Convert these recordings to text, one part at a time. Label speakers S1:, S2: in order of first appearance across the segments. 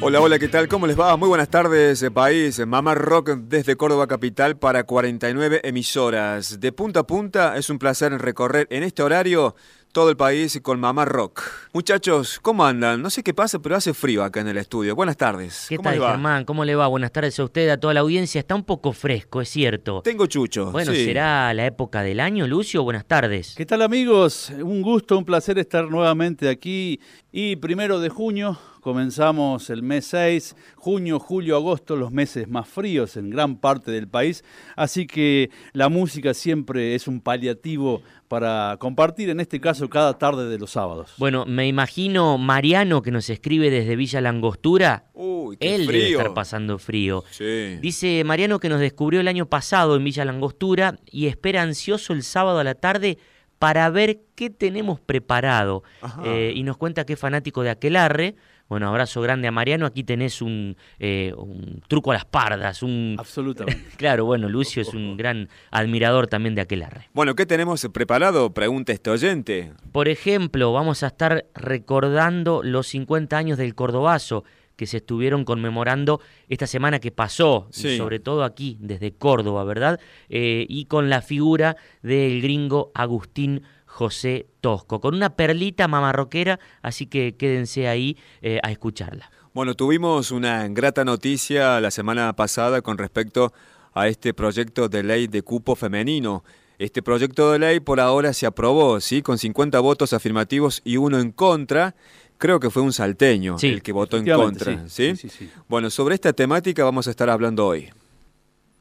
S1: Hola, hola, ¿qué tal? ¿Cómo les va? Muy buenas tardes, eh, país. Mamá Rock desde Córdoba Capital para 49 emisoras. De punta a punta es un placer recorrer en este horario todo el país con Mamá Rock. Muchachos, ¿cómo andan? No sé qué pasa, pero hace frío acá en el estudio. Buenas tardes.
S2: ¿Qué
S1: ¿Cómo
S2: tal,
S1: le va?
S2: Germán? ¿Cómo le va? Buenas tardes a usted, a toda la audiencia. Está un poco fresco, es cierto.
S1: Tengo chucho.
S2: Bueno,
S1: sí.
S2: ¿será la época del año, Lucio? Buenas tardes.
S3: ¿Qué tal amigos? Un gusto, un placer estar nuevamente aquí. Y primero de junio comenzamos el mes 6, junio, julio, agosto, los meses más fríos en gran parte del país. Así que la música siempre es un paliativo para compartir, en este caso, cada tarde de los sábados.
S2: Bueno, me imagino Mariano que nos escribe desde Villa Langostura.
S1: Uy, qué
S2: Él debe
S1: frío.
S2: estar pasando frío.
S1: Sí.
S2: Dice Mariano que nos descubrió el año pasado en Villa Langostura y espera ansioso el sábado a la tarde para ver qué tenemos preparado. Eh, y nos cuenta que es fanático de Aquelarre. Bueno, abrazo grande a Mariano. Aquí tenés un, eh, un truco a las pardas. Un...
S3: Absolutamente.
S2: Claro, bueno, Lucio es un gran admirador también de Aquelarre.
S1: Bueno, ¿qué tenemos preparado? Pregunta este oyente.
S2: Por ejemplo, vamos a estar recordando los 50 años del Cordobazo que se estuvieron conmemorando esta semana que pasó,
S1: Sí.
S2: sobre todo aquí, desde Córdoba, ¿verdad? Eh, y con la figura del gringo Agustín José Tosco, con una perlita mamarroquera, así que quédense ahí eh, a escucharla.
S1: Bueno, tuvimos una grata noticia la semana pasada con respecto a este proyecto de ley de cupo femenino. Este proyecto de ley por ahora se aprobó, ¿sí? Con 50 votos afirmativos y uno en contra. Creo que fue un salteño
S2: Sí,
S1: el que votó en contra,
S3: sí,
S1: ¿sí?
S3: sí, sí, sí.
S1: Bueno, sobre esta temática vamos a estar hablando hoy.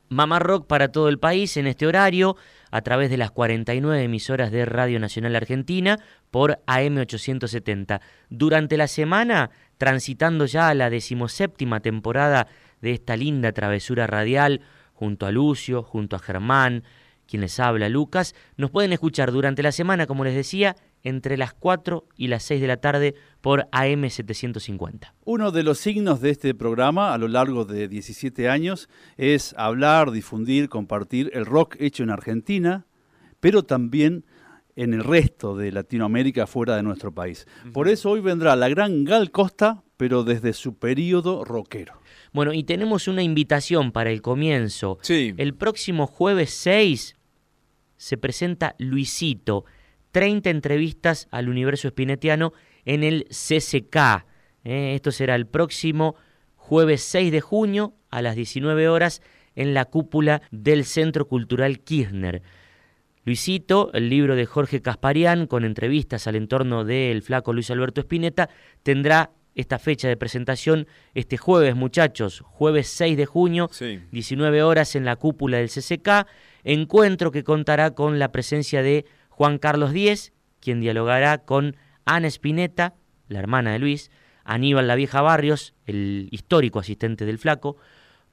S2: Mamá Rock para todo el país en este horario, a través de las 49 emisoras de Radio Nacional Argentina por AM870. Durante la semana, transitando ya a la decimoséptima temporada de esta linda travesura radial, junto a Lucio, junto a Germán, quien les habla, Lucas, nos pueden escuchar durante la semana, como les decía, entre las 4 y las 6 de la tarde por AM750.
S3: Uno de los signos de este programa a lo largo de 17 años es hablar, difundir, compartir el rock hecho en Argentina, pero también en el resto de Latinoamérica fuera de nuestro país. Por eso hoy vendrá la gran Gal Costa, pero desde su periodo rockero.
S2: Bueno, y tenemos una invitación para el comienzo.
S1: Sí.
S2: El próximo jueves 6 se presenta Luisito, 30 entrevistas al universo espinetiano en el CCK. Eh, Esto será el próximo jueves 6 de junio a las 19 horas en la cúpula del Centro Cultural Kirchner. Luisito, el libro de Jorge Casparian, con entrevistas al entorno del flaco Luis Alberto Spinetta, tendrá esta fecha de presentación este jueves, muchachos, jueves 6 de junio,
S1: Sí.
S2: 19 horas en la cúpula del CCK, encuentro que contará con la presencia de Juan Carlos Díez, quien dialogará con Ana Spinetta, la hermana de Luis, Aníbal La Vieja Barrios, el histórico asistente del flaco,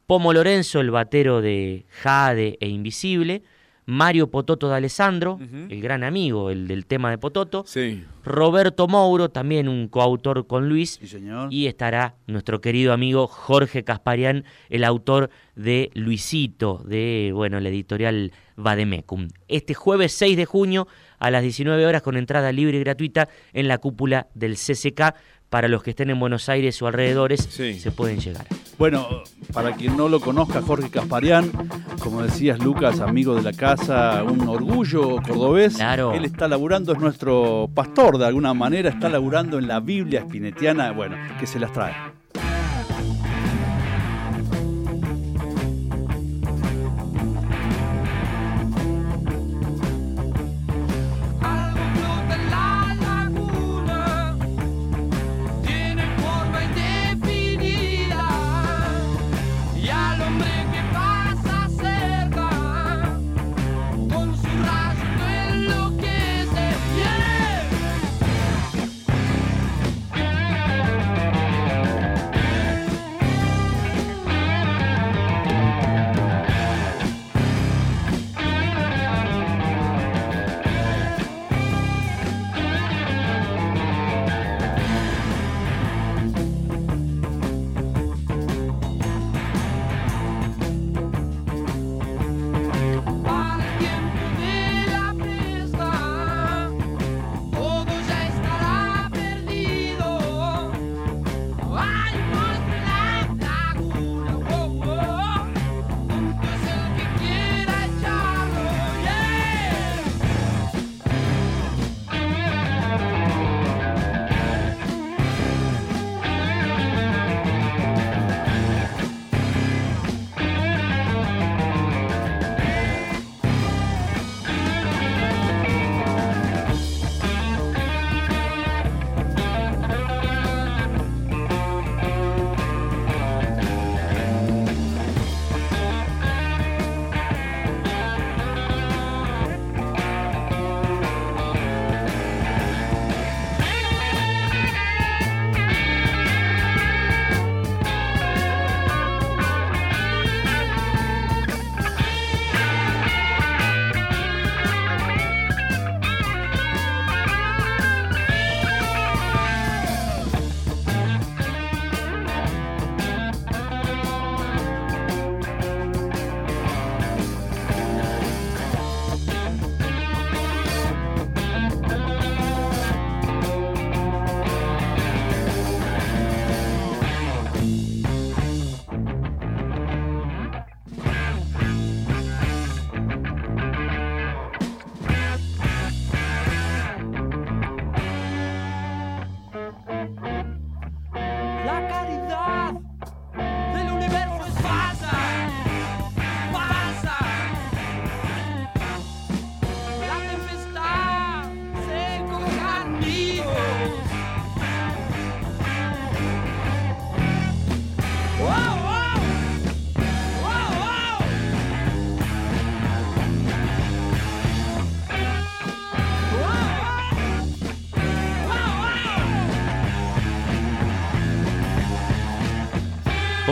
S2: Pomo Lorenzo, el batero de Jade e Invisible, Mario Pototo de Alessandro, el gran amigo, el del tema de Pototo,
S1: Sí.
S2: Roberto Mouro, también un coautor con Luis,
S3: Sí, señor.
S2: y estará nuestro querido amigo Jorge Casparian, el autor de Luisito, de bueno, la editorial Vademecum. Este jueves 6 de junio a las 19 horas con entrada libre y gratuita en la cúpula del CCK. Para los que estén en Buenos Aires o alrededores,
S1: Sí.
S2: se pueden llegar.
S3: Bueno, para quien no lo conozca, Jorge Casparián, como decías Lucas, amigo de la casa, un orgullo cordobés.
S2: Claro.
S3: Él está laburando, es nuestro pastor de alguna manera, está laburando en la Biblia espinetiana, bueno, que se las trae.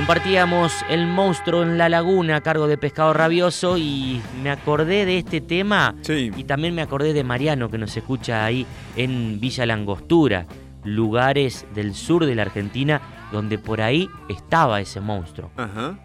S2: Compartíamos El monstruo en la laguna a cargo de Pescado Rabioso y me acordé de este tema y también me acordé de Mariano que nos escucha ahí en Villa Langostura, lugares del sur de la Argentina donde por ahí estaba ese monstruo.
S3: Ajá.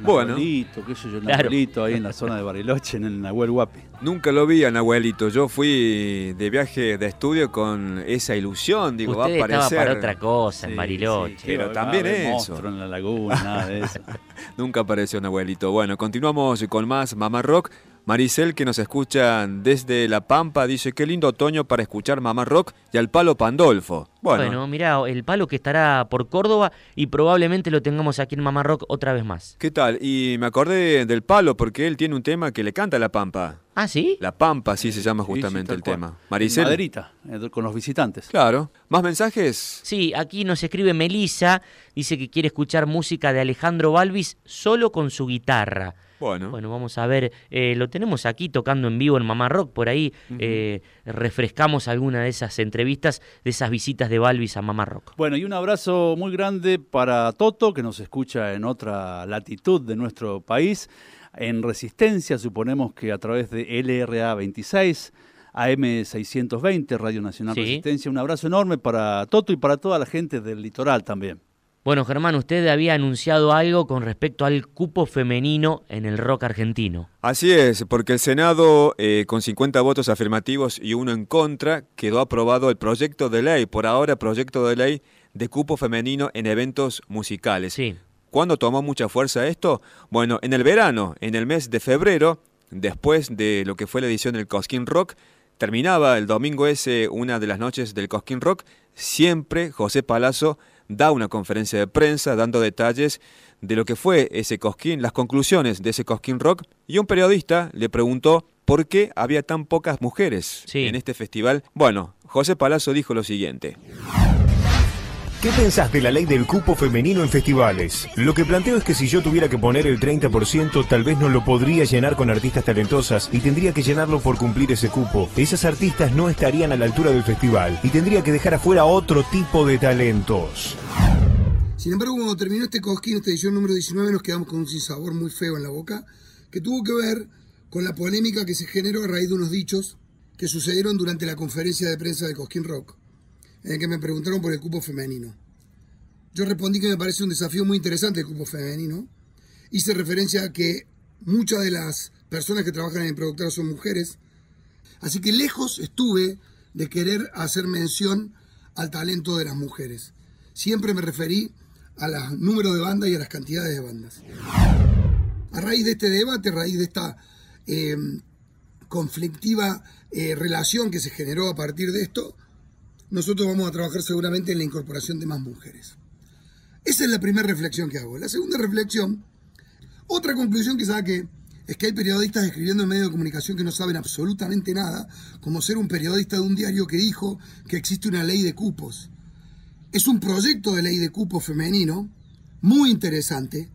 S3: Bueno. Nahuelito, qué sé yo, Nahuelito ahí en la zona de Bariloche, en el Nahuel Huapi.
S1: Nunca lo vi a Nahuelito. Yo fui de viaje de estudio con esa ilusión. Digo, va a aparecer.
S2: Estaba para otra cosa en Bariloche.
S1: pero también eso.
S3: Monstruo en la laguna, nada de eso.
S1: Nunca apareció Nahuelito. Bueno, continuamos con más Mamá Rock. Maricel, que nos escucha desde La Pampa, dice, qué lindo otoño para escuchar Mamá Rock y al Palo Pandolfo.
S2: Bueno, bueno mira, el Palo que estará por Córdoba y probablemente lo tengamos aquí en Mamá Rock otra vez más.
S1: ¿Qué tal? Y me acordé del Palo porque él tiene un tema que le canta a La Pampa.
S2: ¿Ah, sí?
S1: La Pampa, sí se llama justamente el tema.
S3: Maricel. Maderita, eh, con los visitantes.
S1: Claro. ¿Más mensajes?
S2: Sí, aquí nos escribe Melisa, dice que quiere escuchar música de Alejandro Balvis solo con su guitarra. Bueno. Bueno, vamos a ver, eh, lo tenemos aquí tocando en vivo en Mamá Rock, por ahí eh, refrescamos alguna de esas entrevistas, de esas visitas de Balvis a Mamá Rock.
S3: Bueno, y un abrazo muy grande para Toto, que nos escucha en otra latitud de nuestro país, en Resistencia, suponemos que a través de LRA 26. AM620, Radio Nacional Resistencia. Un abrazo enorme para Toto y para toda la gente del litoral también.
S2: Bueno, Germán, usted había anunciado algo con respecto al cupo femenino en el rock argentino.
S1: Así es, porque el Senado, eh, con 50 votos afirmativos y uno en contra, quedó aprobado el proyecto de ley, por ahora proyecto de ley de cupo femenino en eventos musicales.
S2: Sí.
S1: ¿Cuándo tomó mucha fuerza esto? Bueno, en el verano, en el mes de febrero, después de lo que fue la edición del Cosquín Rock, terminaba el domingo ese, una de las noches del Cosquín Rock, siempre José Palazzo da una conferencia de prensa dando detalles de lo que fue ese Cosquín, las conclusiones de ese Cosquín Rock, y un periodista le preguntó por qué había tan pocas mujeres en este festival. Bueno, José Palazzo dijo lo siguiente.
S4: ¿Qué pensás de la ley del cupo femenino en festivales? Lo que planteo es que si yo tuviera que poner el 30%, tal vez no lo podría llenar con artistas talentosas y tendría que llenarlo por cumplir ese cupo. Esas artistas no estarían a la altura del festival y tendría que dejar afuera otro tipo de talentos.
S5: Sin embargo, cuando terminó este cosquín, esta edición número 19, nos quedamos con un sinsabor muy feo en la boca, que tuvo que ver con la polémica que se generó a raíz de unos dichos que sucedieron durante la conferencia de prensa de Cosquín Rock el que me preguntaron por el cupo femenino. Yo respondí que me parece un desafío muy interesante el cupo femenino. Hice referencia a que muchas de las personas que trabajan en productora son mujeres. Así que lejos estuve de querer hacer mención al talento de las mujeres. Siempre me referí a los números de bandas y a las cantidades de bandas. A raíz de este debate, a raíz de esta eh, conflictiva eh, relación que se generó a partir de esto, nosotros vamos a trabajar seguramente en la incorporación de más mujeres. Esa es la primera reflexión que hago. La segunda reflexión, otra conclusión que saque, es que hay periodistas escribiendo en medios de comunicación que no saben absolutamente nada, como ser un periodista de un diario que dijo que existe una ley de cupos. Es un proyecto de ley de cupos femenino, muy interesante,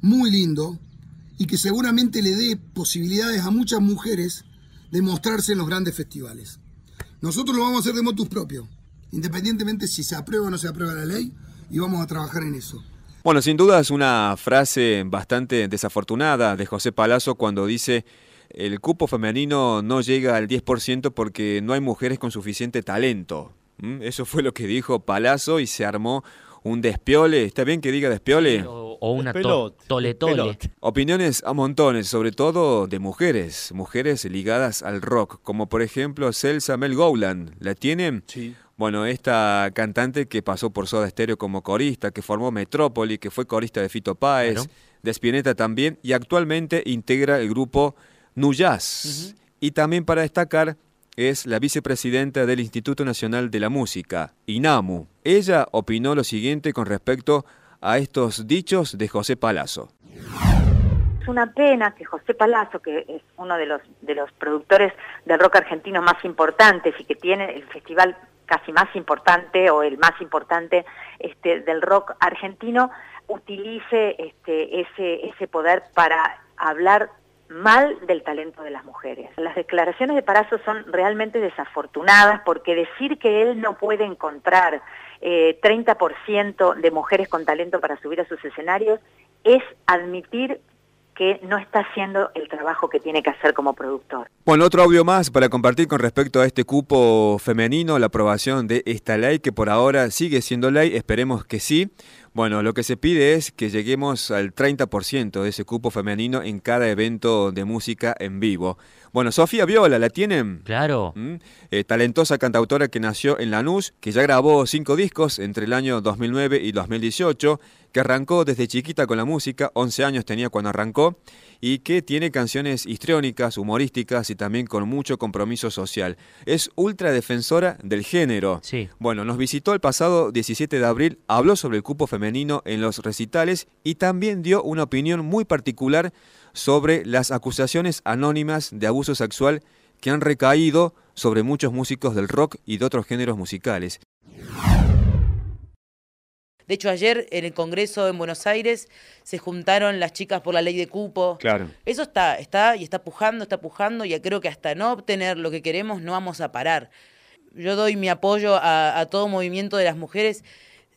S5: muy lindo, y que seguramente le dé posibilidades a muchas mujeres de mostrarse en los grandes festivales. Nosotros lo vamos a hacer de motus propio, independientemente si se aprueba o no se aprueba la ley, y vamos a trabajar en eso.
S1: Bueno, sin duda es una frase bastante desafortunada de José Palazzo cuando dice el cupo femenino no llega al 10% porque no hay mujeres con suficiente talento. ¿Mm? Eso fue lo que dijo Palazzo y se armó un despiole. ¿Está bien que diga despiole?
S2: o, una tole tole.
S1: Opiniones a montones, sobre todo de mujeres, mujeres ligadas al rock, como por ejemplo Celsa Mel Gowland. ¿La tienen?
S3: Sí.
S1: Bueno, esta cantante que pasó por Soda Stereo como corista, que formó Metrópoli, que fue corista de Fito Páez, de Spinetta también, y actualmente integra el grupo Nuyaz. Y también para destacar es la vicepresidenta del Instituto Nacional de la Música, INAMU. Ella opinó lo siguiente con respecto a estos dichos de José Palazzo.
S6: Es una pena que José Palazzo, que es uno de los, de los productores del rock argentino más importantes y que tiene el festival casi más importante o el más importante este, del rock argentino, utilice este, ese, ese poder para hablar mal del talento de las mujeres. Las declaraciones de Parazo son realmente desafortunadas porque decir que él no puede encontrar eh, 30% de mujeres con talento para subir a sus escenarios es admitir que no está haciendo el trabajo que tiene que hacer como productor.
S1: Bueno, otro audio más para compartir con respecto a este cupo femenino, la aprobación de esta ley que por ahora sigue siendo ley, esperemos que sí. Bueno, lo que se pide es que lleguemos al 30% de ese cupo femenino en cada evento de música en vivo. Bueno, Sofía Viola, ¿la tienen?
S2: Claro.
S1: ¿Mm? Eh, talentosa cantautora que nació en Lanús, que ya grabó cinco discos entre el año 2009 y 2018, que arrancó desde chiquita con la música, 11 años tenía cuando arrancó, y que tiene canciones histriónicas, humorísticas y también con mucho compromiso social. Es ultra defensora del género.
S2: Sí.
S1: Bueno, nos visitó el pasado 17 de abril, habló sobre el cupo femenino en los recitales y también dio una opinión muy particular sobre las acusaciones anónimas de abuso sexual que han recaído sobre muchos músicos del rock y de otros géneros musicales.
S7: De hecho, ayer en el Congreso en Buenos Aires se juntaron las chicas por la ley de cupo.
S1: Claro.
S7: Eso está, está y está pujando, está pujando, y creo que hasta no obtener lo que queremos no vamos a parar. Yo doy mi apoyo a, a todo movimiento de las mujeres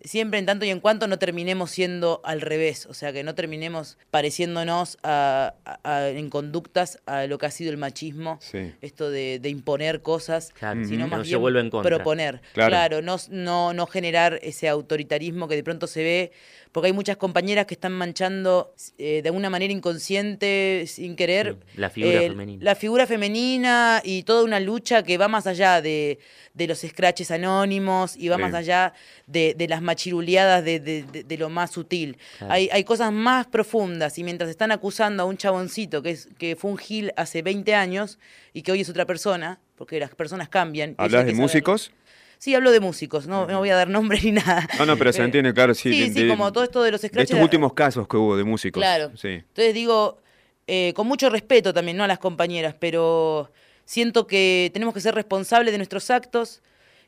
S7: siempre en tanto y en cuanto no terminemos siendo al revés, o sea, que no terminemos pareciéndonos a, a, en conductas a lo que ha sido el machismo,
S1: Sí.
S7: esto de, de imponer cosas,
S2: Claro,
S7: sino más
S2: no se
S7: bien
S2: vuelva en contra.
S7: proponer.
S1: Claro.
S7: Claro, no, no, no generar ese autoritarismo que de pronto se ve, porque hay muchas compañeras que están manchando eh, de alguna manera inconsciente, sin querer,
S2: la figura
S7: eh,
S2: femenina.
S7: la figura femenina y toda una lucha que va más allá de, de los scratches anónimos y va
S1: Sí.
S7: más allá de, de las machiruleadas de, de- de- de lo más sutil.
S2: Claro.
S7: Hay, hay cosas más profundas y mientras están acusando a un chaboncito que, es, que fue un gil hace 20 años y que hoy es otra persona, porque las personas cambian.
S1: ¿Hablas de
S7: saberlo. Sí, hablo de músicos, no, no voy a dar nombre ni nada.
S1: No, no, pero se
S7: Eh,
S1: entiende, claro, sí.
S7: Sí,
S1: de-
S7: sí,
S1: de-
S7: como todo esto de los
S1: De
S7: scratches.
S1: estos últimos casos que hubo de músicos.
S7: Claro.
S1: Sí.
S7: Entonces digo, eh, con mucho respeto también, ¿no? A las compañeras, pero siento que tenemos que ser responsables de nuestros actos,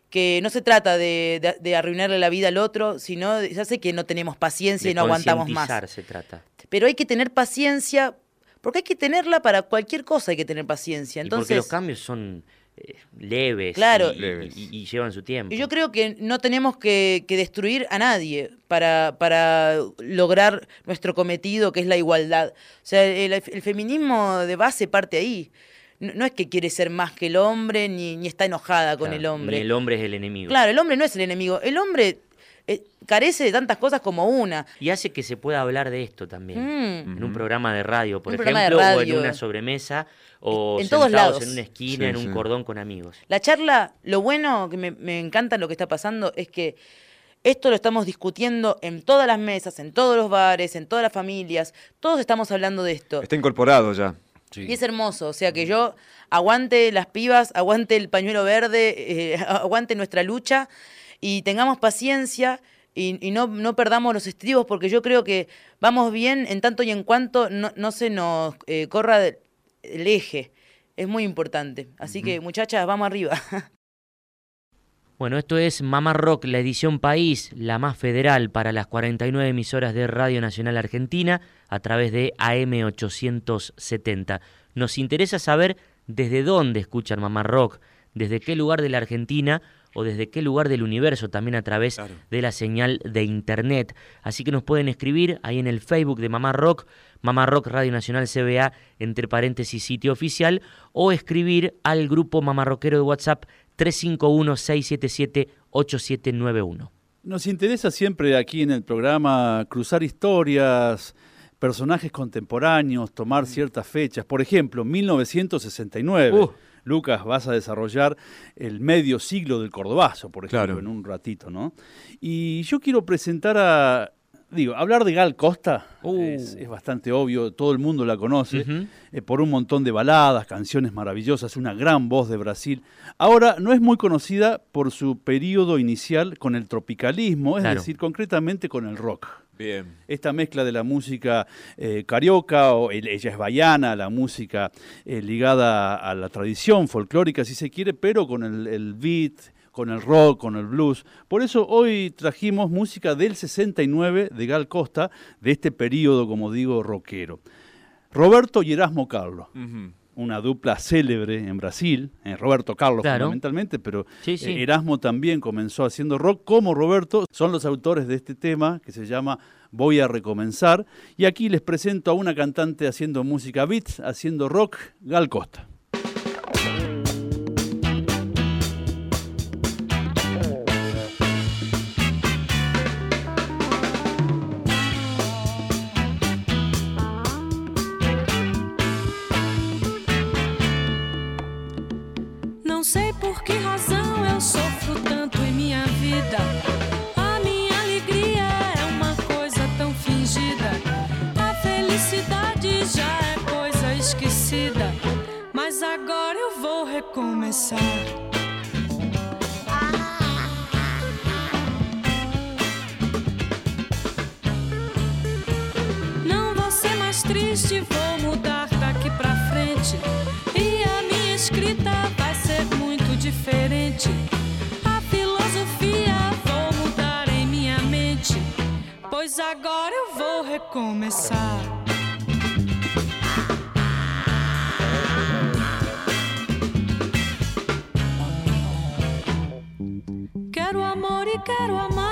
S7: que no se trata de, de- de arruinarle la vida al otro, sino ya sé que no tenemos paciencia
S2: De
S7: y no aguantamos más.
S2: se trata.
S7: Pero hay que tener paciencia, porque hay que tenerla para cualquier cosa, hay que tener paciencia.
S2: y porque
S7: Entonces,
S2: los cambios son leves,
S7: Claro.
S2: y,
S1: Leves.
S2: y- y llevan su tiempo.
S7: Y yo creo que no tenemos que, que destruir a nadie para, para lograr nuestro cometido, que es la igualdad. O sea, el, el feminismo de base parte ahí. No, no es que quiere ser más que el hombre, ni, ni está enojada con
S2: Claro,
S7: el hombre.
S2: Ni el hombre es el enemigo.
S7: Claro, el hombre no es el enemigo. El hombre eh, carece de tantas cosas como una.
S2: Y hace que se pueda hablar de esto también.
S7: Mm.
S2: En un programa de radio, por
S7: Un
S2: ejemplo, o en una sobremesa, o
S7: En todos lados.
S2: en una esquina,
S1: Sí,
S2: en un
S1: sí.
S2: cordón con amigos.
S7: La charla, lo bueno que me, me encanta lo que está pasando es que esto lo estamos discutiendo en todas las mesas, en todos los bares, en todas las familias. Todos estamos hablando de esto.
S1: Está incorporado ya.
S7: Y es hermoso, o sea que yo aguante las pibas, aguante el pañuelo verde, eh, aguante nuestra lucha y tengamos paciencia y, y no, no perdamos los estribos porque yo creo que vamos bien en tanto y en cuanto no, no se nos eh, corra el eje. Es muy importante. Así que muchachas, vamos arriba.
S2: Bueno, esto es Mamá Rock, la edición país, la más federal para las 49 emisoras de Radio Nacional Argentina a través de AM870. Nos interesa saber desde dónde escuchan Mamá Rock, desde qué lugar de la Argentina o desde qué lugar del universo, también a través
S1: Claro.
S2: de la señal de internet. Así que nos pueden escribir ahí en el Facebook de Mamá Rock, Mamá Rock Radio Nacional CBA, entre paréntesis sitio oficial, o escribir al grupo Mamá Rockero de WhatsApp 351-677-8791.
S3: Nos interesa siempre aquí en el programa cruzar historias, personajes contemporáneos, tomar ciertas fechas. Por ejemplo, 1969.
S1: Uh.
S3: Lucas, vas a desarrollar el medio siglo del Cordobazo, por ejemplo,
S1: Claro.
S3: en un ratito, ¿no? Y yo quiero presentar a. Digo, hablar de Gal Costa
S2: Uh.
S3: es, es bastante obvio, todo el mundo la conoce, eh, por un montón de baladas, canciones maravillosas, una gran voz de Brasil. Ahora, no es muy conocida por su periodo inicial con el tropicalismo, es
S2: Claro.
S3: decir, concretamente con el rock.
S1: Bien.
S3: Esta mezcla de la música eh, carioca, o el- ella es baiana, la música eh, ligada a la tradición folclórica, si se quiere, pero con el, el beat, con el rock, con el blues. Por eso hoy trajimos música del 69 de Gal Costa, de este periodo, como digo, rockero. Roberto y Erasmo Carlos. Una dupla célebre en Brasil, en Roberto Carlos fundamentalmente, pero eh, Erasmo también comenzó haciendo rock como Roberto. Son los autores de este tema que se llama Voy a recomenzar. Y aquí les presento a una cantante haciendo música beats, haciendo rock, Gal Costa.
S8: Recomeçar. Não vou ser mais triste, vou mudar daqui pra frente. E a minha escrita vai ser muito diferente. A filosofia vou mudar em minha mente, pois agora eu vou recomeçar. Quero amar,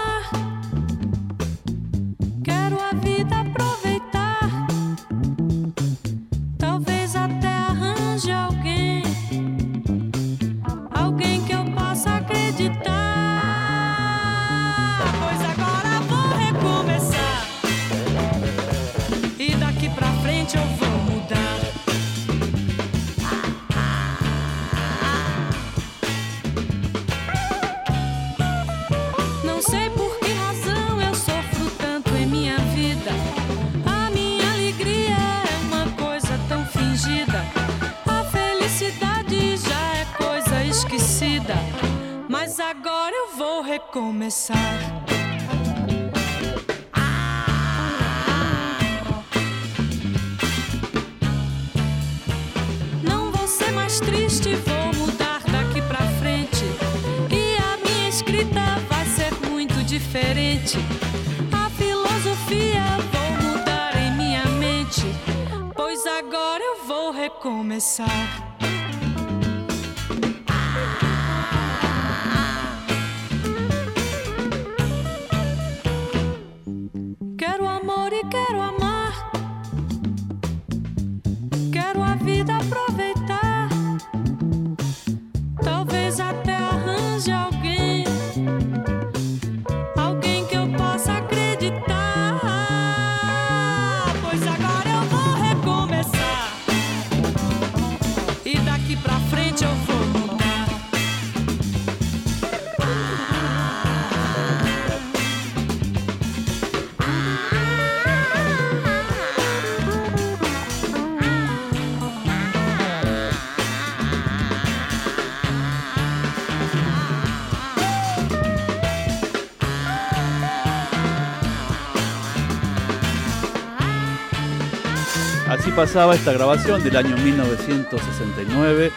S3: pasaba esta grabación del año 1969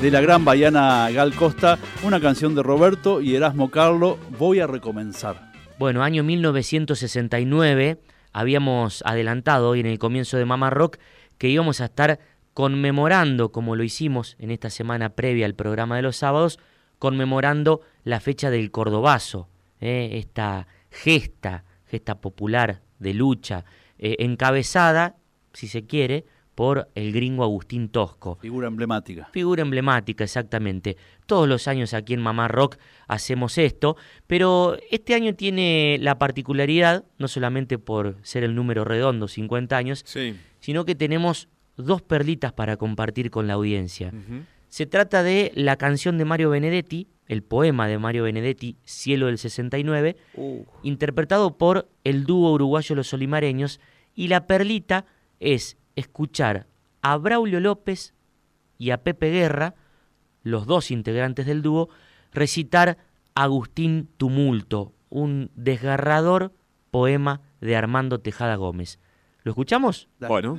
S3: de la gran baiana Gal Costa, una canción de Roberto y Erasmo Carlo, Voy a recomenzar.
S2: Bueno, año 1969, habíamos adelantado hoy en el comienzo de Mama Rock que íbamos a estar conmemorando, como lo hicimos en esta semana previa al programa de los sábados, conmemorando la fecha del Cordobazo, ¿eh? esta gesta, gesta popular de lucha, eh, encabezada si se quiere, por el gringo Agustín Tosco.
S3: Figura emblemática.
S2: Figura emblemática, exactamente. Todos los años aquí en Mamá Rock hacemos esto, pero este año tiene la particularidad, no solamente por ser el número redondo, 50 años, sino que tenemos dos perlitas para compartir con la audiencia. Se trata de la canción de Mario Benedetti, el poema de Mario Benedetti, Cielo del 69, uh. interpretado por el dúo uruguayo Los Olimareños, y la perlita es escuchar a Braulio López y a Pepe Guerra, los dos integrantes del dúo, recitar Agustín Tumulto, un desgarrador poema de Armando Tejada Gómez. ¿Lo escuchamos?
S1: Bueno.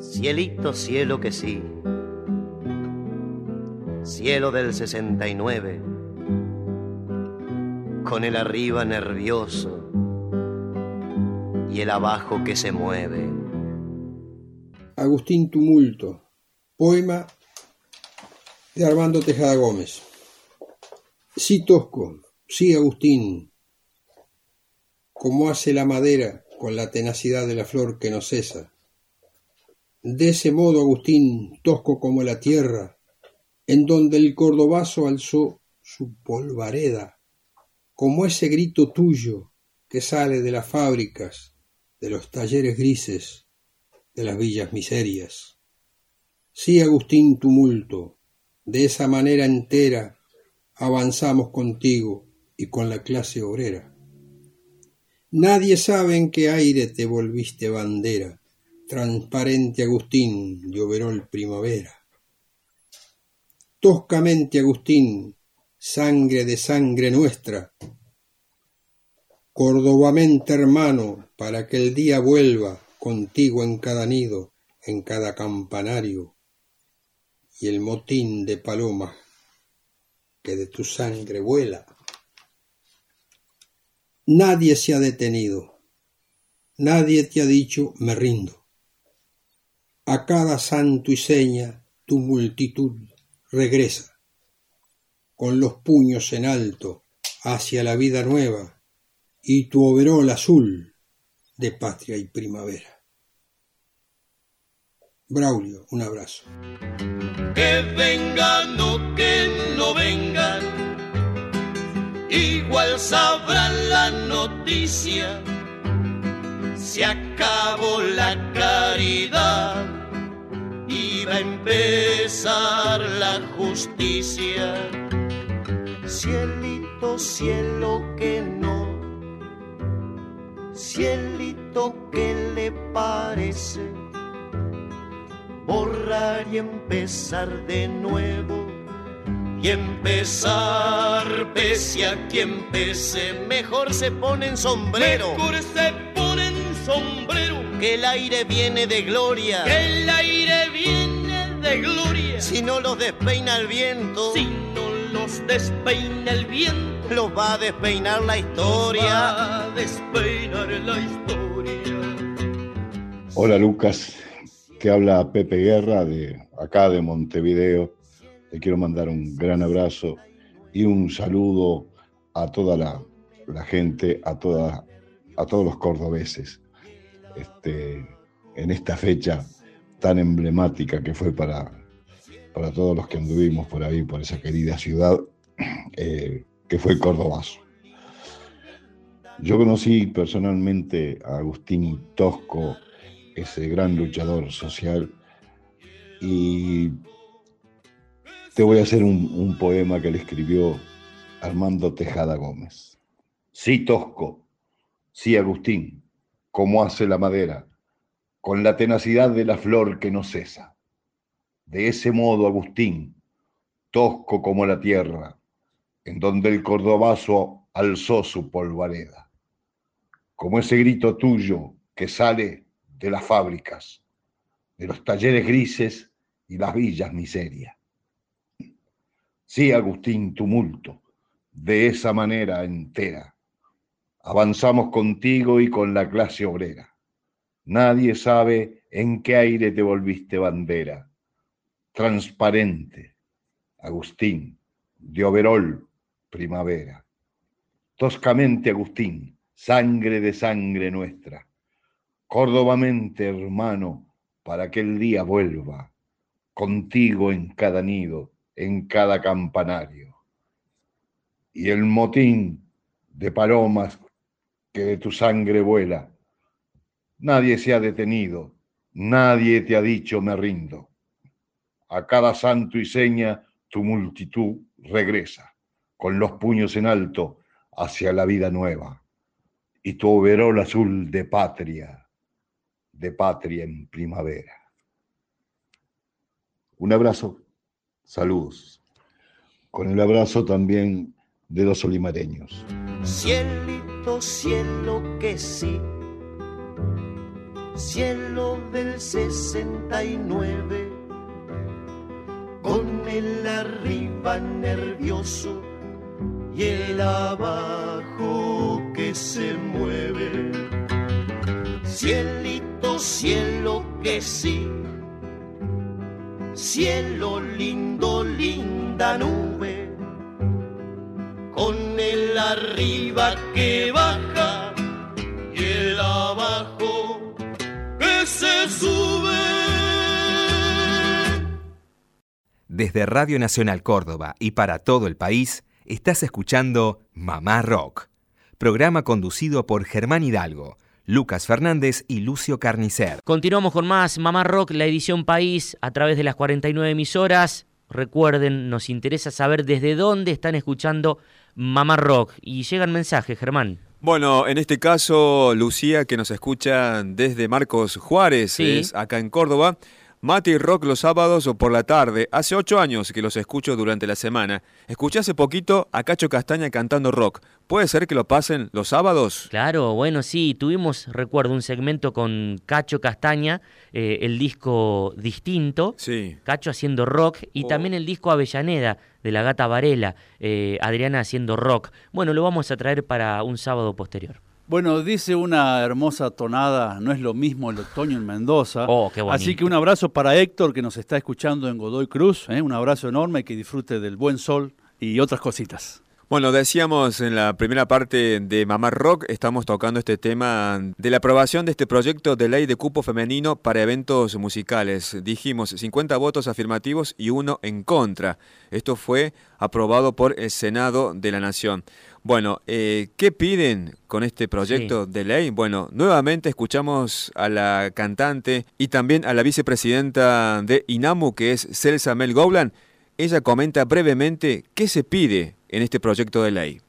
S9: Cielito, cielo que sí. Cielo del 69. Con el arriba nervioso y el abajo que se mueve.
S10: Agustín Tumulto, poema de Armando Tejada Gómez. Sí, Tosco, sí, Agustín, como hace la madera con la tenacidad de la flor que no cesa. De ese modo, Agustín, tosco como la tierra, en donde el cordobazo alzó su polvareda, como ese grito tuyo que sale de las fábricas, de los talleres grises, de las villas miserias. Sí, Agustín, tumulto, de esa manera entera avanzamos contigo y con la clase obrera. Nadie sabe en qué aire te volviste bandera, transparente Agustín de overol primavera. Toscamente Agustín, sangre de sangre nuestra, cordobamente hermano, para que el día vuelva contigo en cada nido, en cada campanario, y el motín de palomas que de tu sangre vuela. Nadie se ha detenido, nadie te ha dicho me rindo. A cada santo y seña tu multitud regresa, con los puños en alto hacia la vida nueva y tu overol azul de patria y primavera. Braulio, un abrazo.
S11: Que vengan o que no vengan, igual sabrán la noticia. Se acabó la caridad y va a empezar la justicia. Cielito, cielo que no, cielito que le parece borrar y empezar de nuevo. Y empezar, pese a quien pese, mejor se ponen sombrero. Mejor se ponen sombrero. Que el aire viene de gloria. Que el aire viene de gloria. Si no los despeina el viento. Si no los despeina el viento. Los va a despeinar la historia. Los va a despeinar la historia.
S12: Hola Lucas, que habla Pepe Guerra de acá de Montevideo. Le quiero mandar un gran abrazo y un saludo a toda la, la gente, a, toda, a todos los cordobeses, este, en esta fecha tan emblemática que fue para, para todos los que anduvimos por ahí, por esa querida ciudad, eh, que fue Cordobazo. Yo conocí personalmente a Agustín Tosco, ese gran luchador social, y te voy a hacer un, un, poema que le escribió Armando Tejada Gómez. Sí, Tosco, sí, Agustín, como hace la madera, con la tenacidad de la flor que no cesa. De ese modo, Agustín, tosco como la tierra, en donde el cordobazo alzó su polvareda. Como ese grito tuyo que sale de las fábricas, de los talleres grises y las villas miseria. Sí, Agustín, tumulto, de esa manera entera. Avanzamos contigo y con la clase obrera. Nadie sabe en qué aire te volviste bandera. Transparente, Agustín, de overol, primavera. Toscamente, Agustín, sangre de sangre nuestra. Córdobamente, hermano, para que el día vuelva, contigo en cada nido, en cada campanario. Y el motín de palomas que de tu sangre vuela, nadie se ha detenido, nadie te ha dicho me rindo. A cada santo y seña tu multitud regresa, con los puños en alto hacia la vida nueva, y tu overol azul de patria, de patria en primavera. Un abrazo, saludos. Con el abrazo también de los olimareños.
S11: Cielito, cielo que sí, cielo del 69, con el arriba nervioso y el abajo que se mueve. Cielito, cielo que sí cielo lindo, linda nube, con el arriba que baja y el abajo que se sube.
S13: Desde Radio Nacional Córdoba y para todo el país, estás escuchando Mamá Rock, programa conducido por Germán Hidalgo, Lucas Fernández y Lucio Carnicer.
S2: Continuamos con más Mamá Rock, la edición País, a través de las 49 emisoras. Recuerden, nos interesa saber desde dónde están escuchando Mamá Rock. Y llegan mensajes, Germán.
S1: Bueno, en este caso, Lucía, que nos escucha desde Marcos Juárez,
S2: Sí.
S1: es acá en Córdoba. Mati Rock los sábados o por la tarde. Hace ocho años que los escucho durante la semana. Escuché hace poquito a Cacho Castaña cantando rock. ¿Puede ser que lo pasen los sábados?
S2: Claro, bueno, sí, tuvimos, recuerdo, un segmento con Cacho Castaña, eh, el disco distinto,
S1: Sí.
S2: Cacho haciendo rock, y también el disco Avellaneda de la gata Varela, eh, Adriana haciendo rock. Bueno, lo vamos a traer para un sábado posterior.
S3: Bueno, dice una hermosa tonada, no es lo mismo el otoño en Mendoza.
S2: Oh, qué.
S3: Así que un abrazo para Héctor que nos está escuchando en Godoy Cruz, ¿eh? un abrazo enorme, que disfrute del buen sol y otras cositas.
S1: Bueno, decíamos en la primera parte de Mamá Rock, estamos tocando este tema de la aprobación de este proyecto de ley de cupo femenino para eventos musicales. Dijimos 50 votos afirmativos y uno en contra. Esto fue aprobado por el Senado de la Nación. Bueno, eh, ¿qué piden con este proyecto de ley? Bueno, nuevamente escuchamos a la cantante y también a la vicepresidenta de INAMU, que es Celsa Mel Gowland. Ella comenta brevemente qué se pide en este proyecto de ley.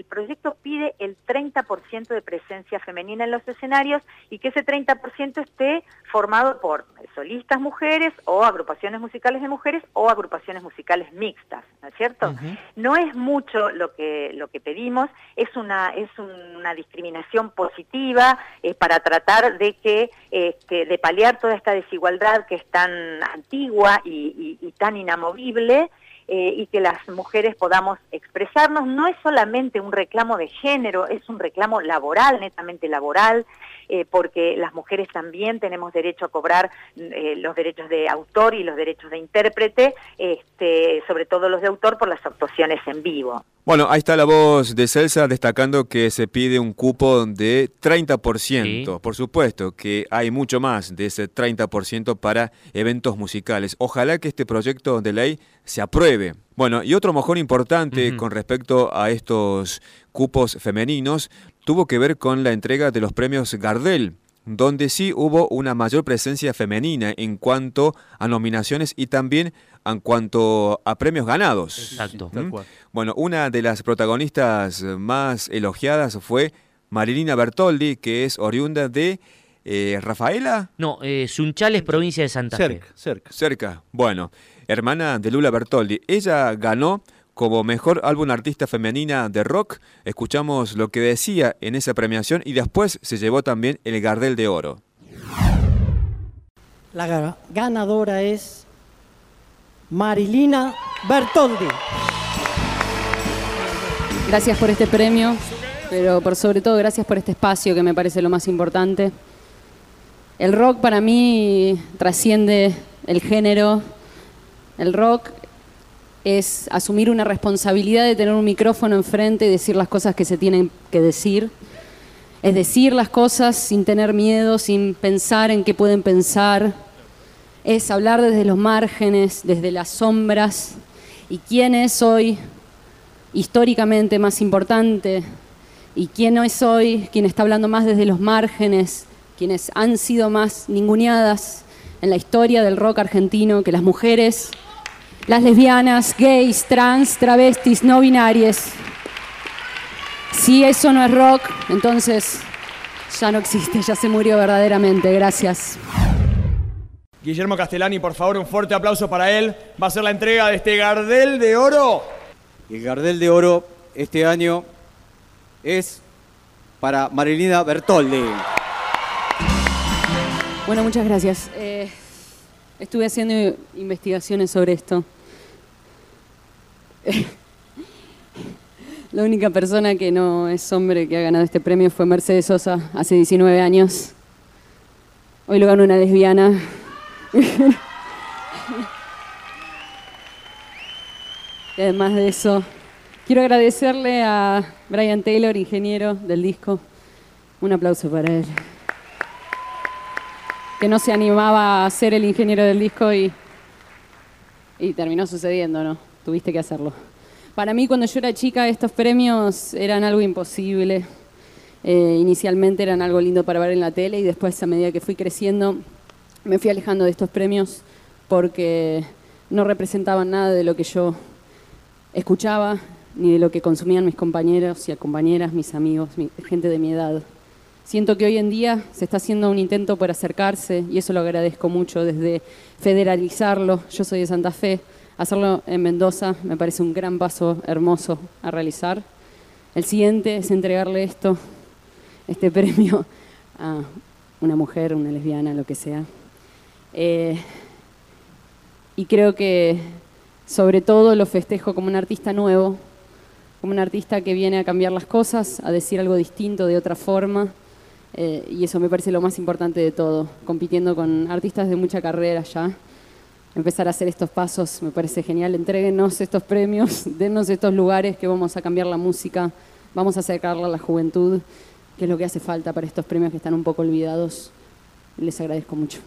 S6: El proyecto pide el 30% de presencia femenina en los escenarios y que ese 30% esté formado por solistas mujeres o agrupaciones musicales de mujeres o agrupaciones musicales mixtas, ¿no es cierto? No es mucho lo que lo que pedimos, es una es un- una discriminación positiva eh, para tratar de que, eh, que de paliar toda esta desigualdad que es tan antigua y, y- y tan inamovible eh, y que las mujeres podamos expresarnos. No es solamente un reclamo de género, es un reclamo laboral, netamente laboral, eh, porque las mujeres también tenemos derecho a cobrar eh, los derechos de autor y los derechos de intérprete, este, sobre todo los de autor por las actuaciones en vivo.
S1: Bueno, ahí está la voz de Celsa destacando que se pide un cupo de 30%. Por supuesto que hay mucho más de ese 30% para eventos musicales. Ojalá que este proyecto de ley se apruebe. Bueno, y otro mojón importante con respecto a estos cupos femeninos tuvo que ver con la entrega de los premios Gardel donde sí hubo una mayor presencia femenina en cuanto a nominaciones y también en cuanto a premios ganados.
S2: Exacto.
S1: ¿Mm? Bueno, una de las protagonistas más elogiadas fue Marilina Bertoldi, que es oriunda de eh, Rafaela.
S2: No, eh, Sunchales, provincia de Santa Fe.
S3: cerca.
S1: Cerca. Bueno, hermana de Lula Bertoldi. Ella ganó como mejor álbum artista femenina de rock. Escuchamos lo que decía en esa premiación y después se llevó también el Gardel de Oro.
S14: La ga- ganadora es Marilina Bertoldi.
S15: Gracias por este premio, pero por sobre todo gracias por este espacio que me parece lo más importante. El rock para mí trasciende el género. El rock es asumir una responsabilidad de tener un micrófono enfrente y decir las cosas que se tienen que decir. Es decir las cosas sin tener miedo, sin pensar en qué pueden pensar. Es hablar desde los márgenes, desde las sombras. ¿Y quién es hoy históricamente más importante? ¿Y quién es hoy quien está hablando más desde los márgenes? Quienes han sido más ninguneadas en la historia del rock argentino que las mujeres, las lesbianas, gays, trans, travestis, no binarias. Si eso no es rock, entonces ya no existe, ya se murió verdaderamente. Gracias.
S16: Guillermo Castellani, por favor, un fuerte aplauso para él. Va a ser la entrega de este Gardel de Oro.
S17: El Gardel de Oro este año es para Marilina Bertoldi.
S15: Bueno, muchas gracias. Eh, estuve haciendo investigaciones sobre esto. La única persona que no es hombre que ha ganado este premio fue Mercedes Sosa hace 19 años. Hoy lo ganó una lesbiana. Y además de eso, quiero agradecerle a Brian Taylor, ingeniero del disco. Un aplauso para él. Que no se animaba a ser el ingeniero del disco y, y terminó sucediendo, ¿no? Tuviste que hacerlo. Para mí, cuando yo era chica, estos premios eran algo imposible. Eh, inicialmente eran algo lindo para ver en la tele y después, a medida que fui creciendo, me fui alejando de estos premios porque no representaban nada de lo que yo escuchaba ni de lo que consumían mis compañeros y compañeras, mis amigos, mi- gente de mi edad. Siento que hoy en día se está haciendo un intento por acercarse y eso lo agradezco mucho desde federalizarlo. Yo soy de Santa Fe. Hacerlo en Mendoza me parece un gran paso hermoso a realizar. El siguiente es entregarle esto, este premio, a una mujer, una lesbiana, lo que sea. Eh, y creo que sobre todo lo festejo como un artista nuevo, como un artista que viene a cambiar las cosas, a decir algo distinto de otra forma. Eh, y eso me parece lo más importante de todo, compitiendo con artistas de mucha carrera ya. Empezar a hacer estos pasos me parece genial. Entréguenos estos premios, denos estos lugares que vamos a cambiar la música, vamos a acercarla a la juventud, que es lo que hace falta para estos premios que están un poco olvidados. Les agradezco mucho.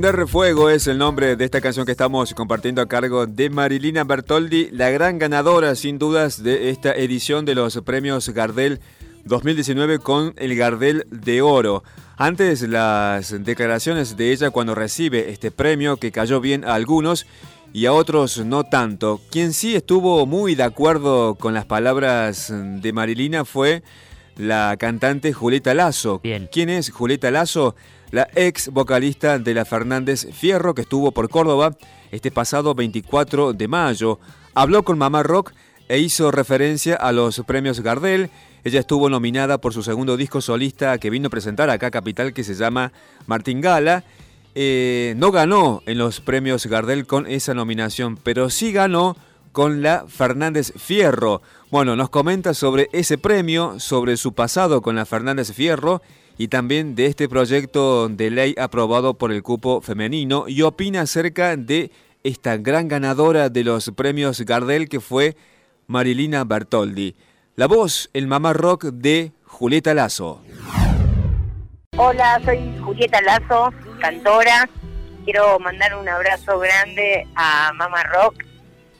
S1: Prender Fuego es el nombre de esta canción que estamos compartiendo a cargo de Marilina Bertoldi, la gran ganadora sin dudas de esta edición de los premios Gardel 2019 con el Gardel de Oro. Antes las declaraciones de ella cuando recibe este premio que cayó bien a algunos y a otros no tanto. Quien sí estuvo muy de acuerdo con las palabras de Marilina fue la cantante Julieta Lazo. ¿Quién es Julieta Lazo? La ex vocalista de la Fernández Fierro que estuvo por Córdoba este pasado 24 de mayo. Habló con Mamá Rock e hizo referencia a los premios Gardel. Ella estuvo nominada por su segundo disco solista que vino a presentar acá a Capital que se llama Martín Gala. Eh, no ganó en los premios Gardel con esa nominación, pero sí ganó con la Fernández Fierro. Bueno, nos comenta sobre ese premio, sobre su pasado con la Fernández Fierro y también de este proyecto de ley aprobado por el cupo femenino y opina acerca de esta gran ganadora de los premios Gardel que fue Marilina Bertoldi. La voz, el mamá rock de Julieta Lazo.
S18: Hola, soy Julieta Lazo, cantora. Quiero mandar un abrazo grande a Mama Rock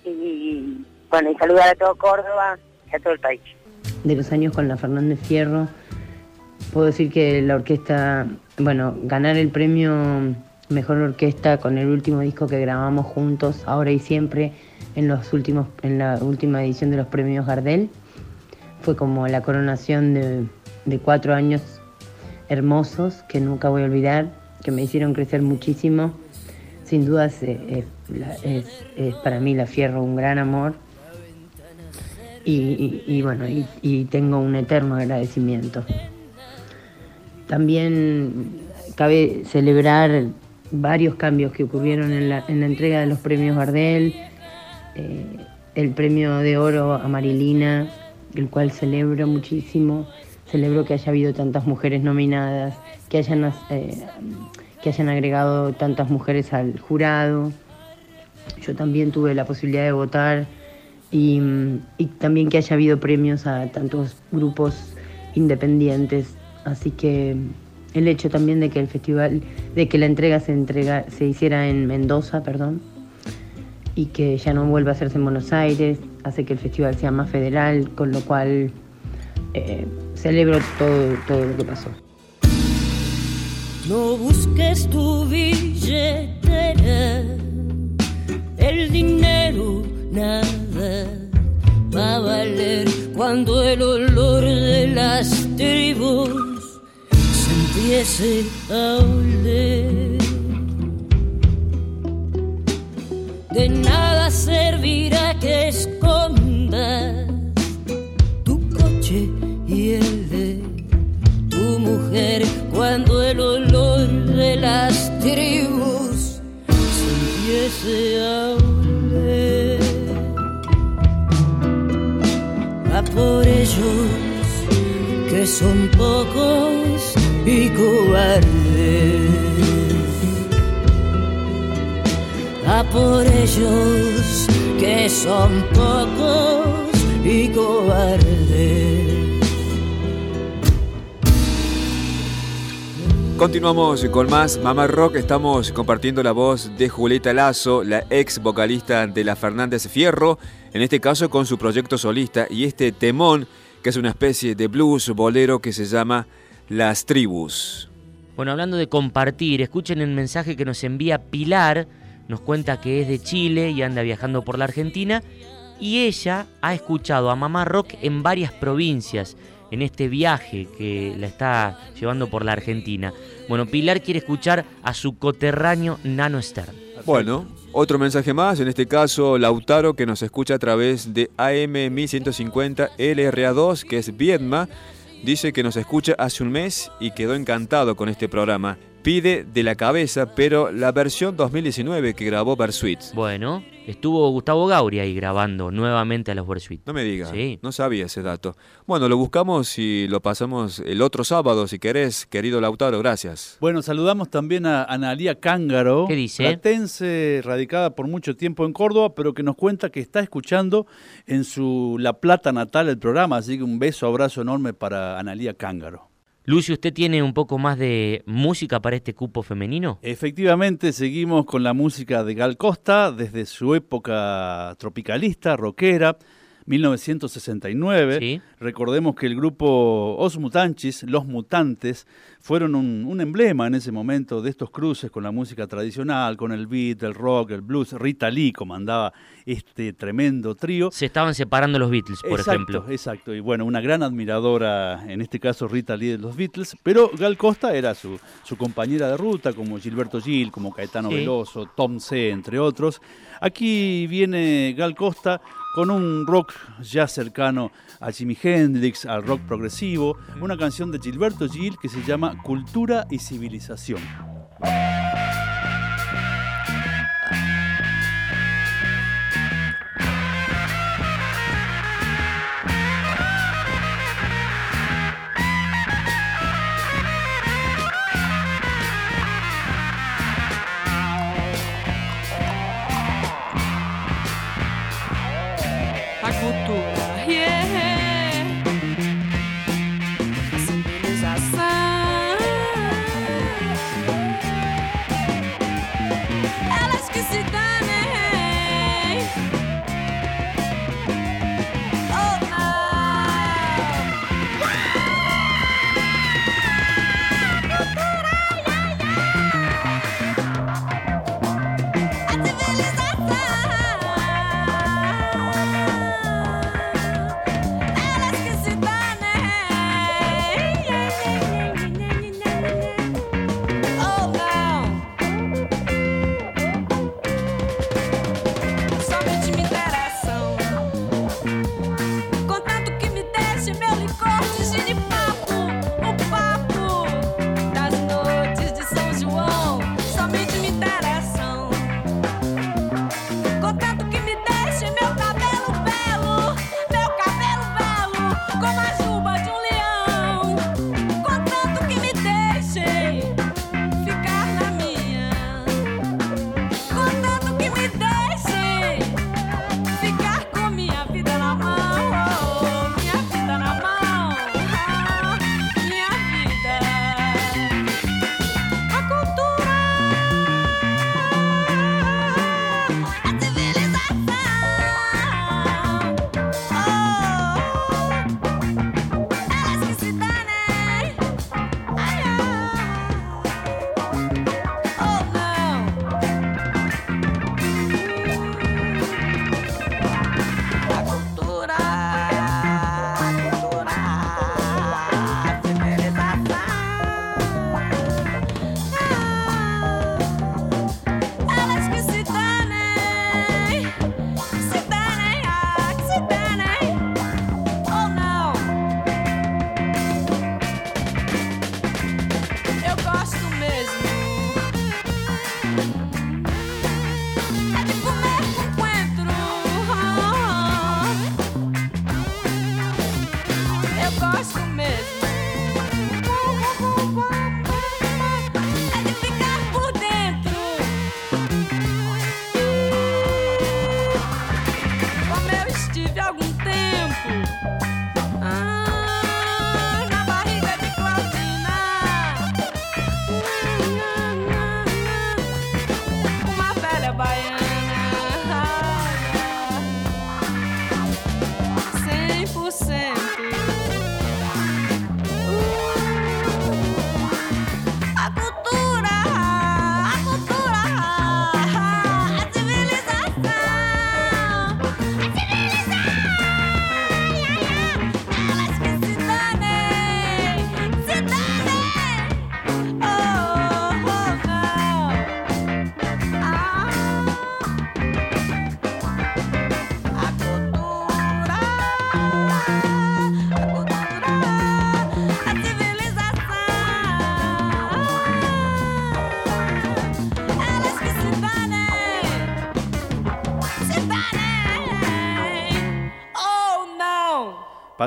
S18: y bueno, y saludar a todo Córdoba y a todo el país.
S19: de los años con la Fernández Fierro, puedo decir que la orquesta, bueno, ganar el premio Mejor Orquesta con el último disco que grabamos juntos, ahora y siempre, en los últimos, en la última edición de los premios Gardel, fue como la coronación de, cuatro años hermosos que nunca voy a olvidar, que me hicieron crecer muchísimo. Sin duda es, es- es- para mí la Fierro un gran amor y, bueno, y tengo un eterno agradecimiento. También cabe celebrar varios cambios que ocurrieron en la, en la entrega de los premios Gardel, eh, el premio de oro a Marilina, el cual celebro muchísimo, celebro que haya habido tantas mujeres nominadas, que hayan, eh, que hayan agregado tantas mujeres al jurado. Yo también tuve la posibilidad de votar y también que haya habido premios a tantos grupos independientes. Así que el hecho también de que el festival, de que la entrega se entrega, se hiciera en Mendoza, perdón, y que ya no vuelva a hacerse en Buenos Aires, hace que el festival sea más federal, con lo cual eh, celebro todo, todo lo que pasó.
S20: No busques tu billetera, el dinero nada va a valer cuando el olor de las tribus se empiece a oler. De nada servirá que escondas tu coche y el de tu mujer cuando el olor de las tribus se empiece a oler. Va por ellos que son pocos y cobardes. Va por ellos que son pocos y cobardes.
S1: Continuamos con más Mamá Rock. Estamos compartiendo la voz de Julieta Lazo, la ex vocalista de la Fernández Fierro, en este caso con su proyecto solista y este temón, que es una especie de blues bolero que se llama Las Tribus.
S2: Bueno, hablando de compartir, escuchen el mensaje que nos envía Pilar, nos cuenta que es de Chile y anda viajando por la Argentina, y ella ha escuchado a Mamá Rock en varias provincias en este viaje que la está llevando por la Argentina. Bueno, Pilar quiere escuchar a su coterráneo Nano Stern.
S1: Bueno, otro mensaje más, en este caso Lautaro que nos escucha a través de AM 1150 LRA2, que es Viedma, dice que nos escucha hace un mes y quedó encantado con este programa. Pide de la cabeza, pero la versión 2019 que grabó Bersuit.
S2: Bueno, estuvo Gustavo Gauri ahí grabando nuevamente a los Bersuit.
S1: No me digas,
S2: Sí.
S1: no sabía ese dato. Bueno, lo buscamos y lo pasamos el otro sábado, si querés, querido Lautaro, gracias.
S3: Bueno, saludamos también a Analia Cángaro,
S2: ¿Qué dice?
S3: platense, radicada por mucho tiempo en Córdoba, pero que nos cuenta que está escuchando en su La Plata natal el programa, así que un beso, abrazo enorme para Analia Cángaro.
S2: Lucio, ¿usted tiene un poco más de música para este cupo femenino?
S3: Efectivamente, seguimos con la música de Gal Costa desde su época tropicalista, rockera, 1969. Recordemos que el grupo Os Mutanchis, Los Mutantes, fueron un, un emblema en ese momento de estos cruces con la música tradicional, con el beat, el rock, el blues. Rita Lee comandaba este tremendo trío.
S2: Se estaban separando los Beatles, por
S3: exacto,
S2: ejemplo.
S3: Exacto, y bueno, una gran admiradora, en este caso Rita Lee de los Beatles, pero Gal Costa era su, su compañera de ruta, como Gilberto Gil, como Caetano
S2: Sí.
S3: Veloso, Tom C., entre otros. Aquí viene Gal Costa con un rock ya cercano a Jimi Hendrix, al rock progresivo, una canción de Gilberto Gil que se llama Cultura y Civilización.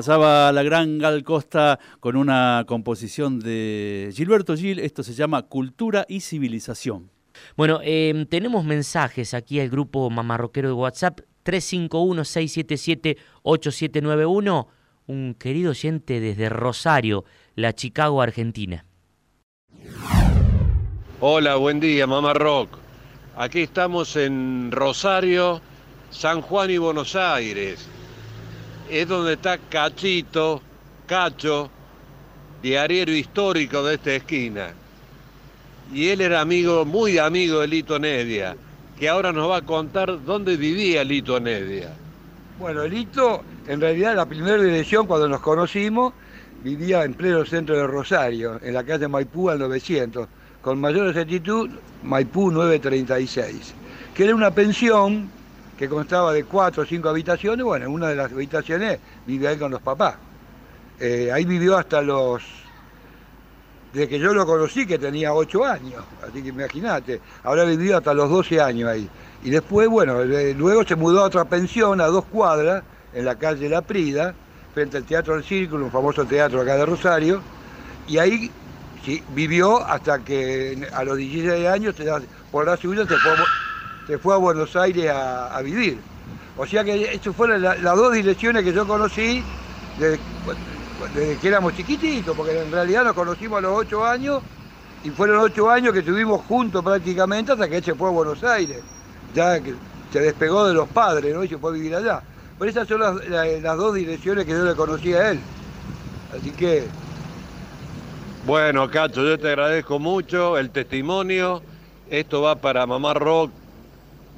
S3: Pasaba la gran Gal Costa con una composición de Gilberto Gil, esto se llama Cultura y Civilización.
S2: Bueno, eh, tenemos mensajes aquí al grupo mamarroquero de WhatsApp 351-677-8791, un querido oyente desde Rosario, la Chicago, Argentina.
S21: Hola, buen día, Mamá Rock. Aquí estamos en Rosario, San Juan y Buenos Aires. Es donde está Cachito, Cacho, diariero histórico de esta esquina. Y él era amigo, muy amigo de Lito Nedia, que ahora nos va a contar dónde vivía Lito Nedia.
S22: Bueno, Lito, en realidad la primera dirección cuando nos conocimos, vivía en pleno centro de Rosario, en la calle Maipú al 900, con mayor exactitud Maipú 936, que era una pensión que constaba de cuatro o cinco habitaciones, bueno, en una de las habitaciones vivía él con los papás. Eh, ahí vivió hasta los... Desde que yo lo conocí, que tenía ocho años, así que imagínate, habrá vivido hasta los 12 años ahí. Y después, bueno, eh, luego se mudó a otra pensión a dos cuadras, en la calle La Prida, frente al Teatro del Círculo, un famoso teatro acá de Rosario, y ahí sí, vivió hasta que a los 16 años, por la ciudad, se fue, se fue a Buenos Aires a, vivir. O sea que estas fueron la- las dos direcciones que yo conocí desde, que éramos chiquititos, porque en realidad nos conocimos a los 8 años y fueron 8 años que estuvimos juntos prácticamente hasta que él se fue a Buenos Aires, ya que se despegó de los padres ¿no? y se fue a vivir allá. Pero esas son las, la- las dos direcciones que yo le conocí a él. Así que
S21: Bueno, Cacho, yo te agradezco mucho el testimonio. Esto va para Mamá Rock,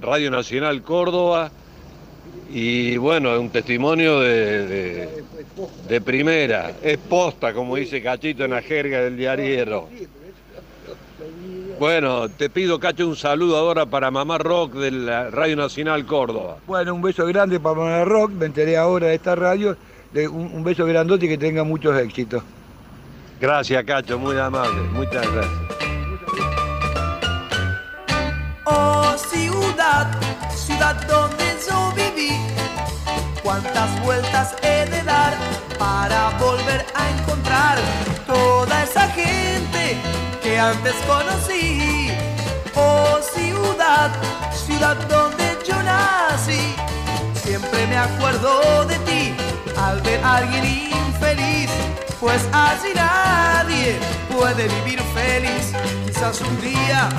S21: Radio Nacional Córdoba. Y bueno, es un testimonio de, de- de primera. Es posta, como dice Cachito en la jerga del diariero. Bueno, te pido, Cacho, un saludo ahora para Mamá Rock de la Radio Nacional Córdoba.
S22: Bueno, un beso grande para Manuel Rock, me enteré ahora de esta radio, un, un beso grandote y que tenga muchos éxitos.
S21: Gracias, Cacho, muy amable. Muchas gracias.
S23: Oh ciudad, ciudad donde yo viví, cuántas vueltas he de dar para volver a encontrar toda esa gente que antes conocí. Oh ciudad, ciudad donde yo nací, siempre me acuerdo de ti al ver a alguien infeliz, pues allí nadie puede vivir feliz. Quizás un día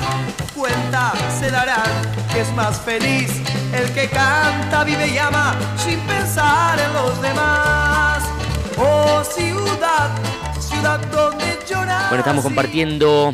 S23: cuenta se darán que es más feliz el que canta, vive y ama sin pensar en los demás. Oh ciudad, ciudad donde nací.
S2: Bueno, estamos compartiendo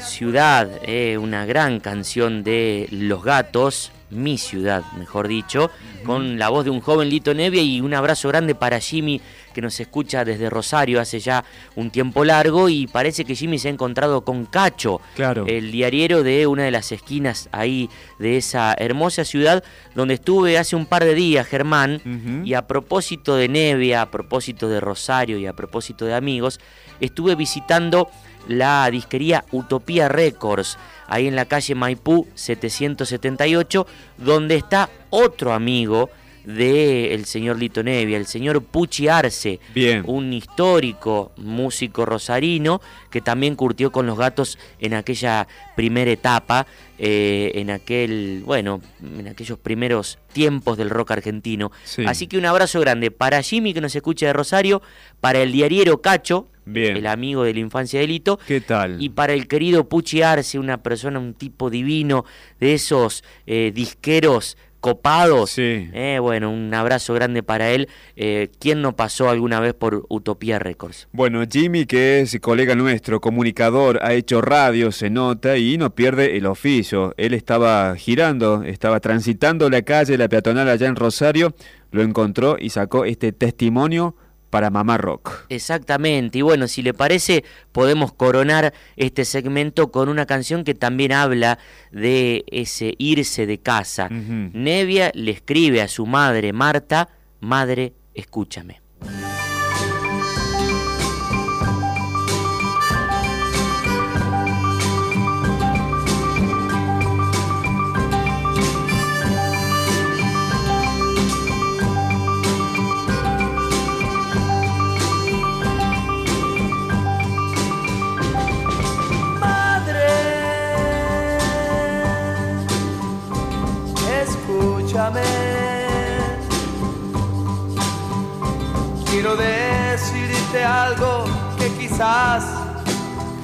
S2: Ciudad, eh, una gran canción de Los Gatos, Mi Ciudad, mejor dicho, con la voz de un joven Lito Nevia y un abrazo grande para Jimmy que nos escucha desde Rosario hace ya un tiempo largo y parece que Jimmy se ha encontrado con Cacho,
S1: Claro.
S2: el diariero de una de las esquinas ahí de esa hermosa ciudad donde estuve hace un par de días, Germán, y a propósito de Nevia, a propósito de Rosario y a propósito de amigos, estuve visitando la disquería Utopía Records, ahí en la calle Maipú 778, donde está otro amigo del señor Lito Nevia, el señor Pucci Arce,
S1: Bien.
S2: un histórico músico rosarino que también curtió con los gatos en aquella primera etapa, eh, en aquel, bueno, en aquellos primeros tiempos del rock argentino.
S1: Sí.
S2: Así que un abrazo grande para Jimmy que nos escucha de Rosario, para el diariero Cacho,
S1: Bien.
S2: el amigo de la infancia de Lito,
S1: ¿Qué tal?
S2: y para el querido Pucci Arce, una persona, un tipo divino, de esos eh, disqueros copados. Eh, bueno, un abrazo grande para él. Eh, ¿Quién no pasó alguna vez por Utopía Records?
S1: Bueno, Jimmy, que es colega nuestro, comunicador, ha hecho radio, se nota y no pierde el oficio. Él estaba girando, estaba transitando la calle, la peatonal allá en Rosario, lo encontró y sacó este testimonio para Mamá Rock.
S2: Exactamente, y bueno, si le parece, podemos coronar este segmento con una canción que también habla de ese irse de casa. Nevia le escribe a su madre, Marta, Madre, escúchame.
S23: escúchame.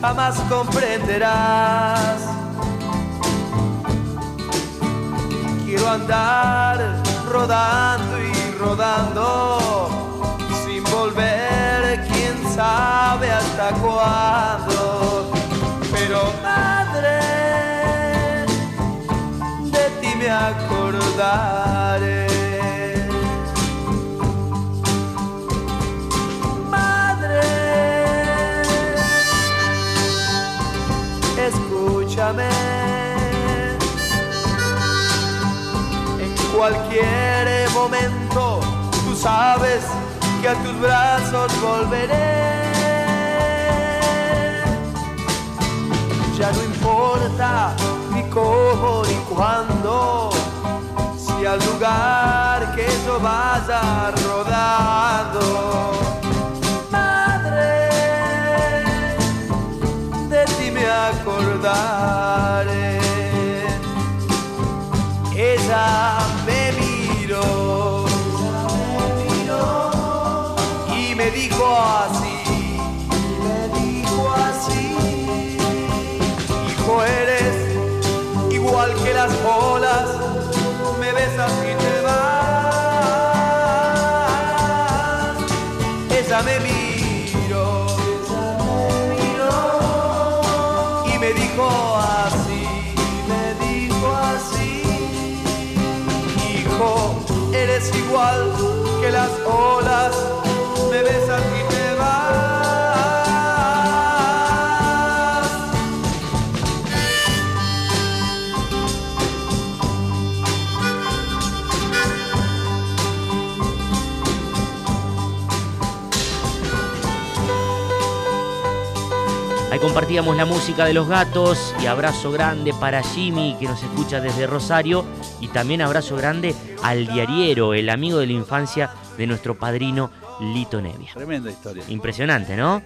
S23: Jamás comprenderás. Quiero andar rodando y rodando sin volver, quién sabe hasta cuándo. Pero madre, de ti me acordaré. Cualquier momento, tú sabes que a tus brazos volveré. Ya no importa ni cómo ni cuándo, si al lugar que yo vaya rodando. Madre, de ti me acordaré. Ella dijo así, me dijo así, hijo eres igual que las olas, me besas y te vas. Ella me miró, y me dijo así, me dijo así, hijo, eres igual que las olas,
S2: Ahí compartíamos la música de los gatos y abrazo grande para Jimmy que nos escucha desde Rosario y también abrazo grande al diariero, el amigo de la infancia de nuestro padrino Lito Nevia.
S3: Tremenda historia.
S2: Impresionante, ¿no?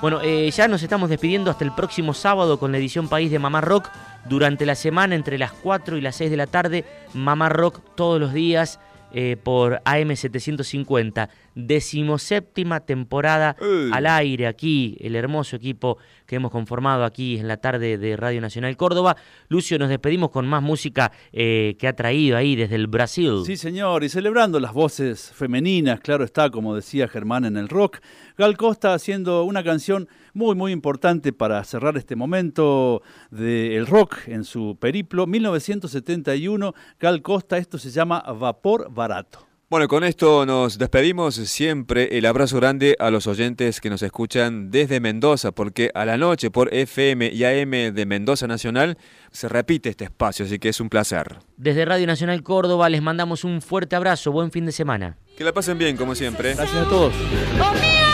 S2: Bueno, eh, ya nos estamos despidiendo hasta el próximo sábado con la edición País de Mamá Rock. Durante la semana, entre las 4 y las 6 de la tarde, Mamá Rock todos los días eh, por AM750. Decimoséptima temporada al aire aquí, el hermoso equipo que hemos conformado aquí en la tarde de Radio Nacional Córdoba. Lucio, nos despedimos con más música eh, que ha traído ahí desde el Brasil.
S3: Sí, señor, y celebrando las voces femeninas, claro está, como decía Germán en el rock. Gal Costa haciendo una canción muy, muy importante para cerrar este momento del rock en su periplo. 1971, Gal Costa, esto se llama Vapor Barato.
S1: Bueno, con esto nos despedimos. Siempre el abrazo grande a los oyentes que nos escuchan desde Mendoza, porque a la noche por FM y AM de Mendoza Nacional se repite este espacio, así que es un placer.
S2: Desde Radio Nacional Córdoba les mandamos un fuerte abrazo. Buen fin de semana.
S1: Que la pasen bien, como siempre.
S3: Gracias a todos.
S8: Oh,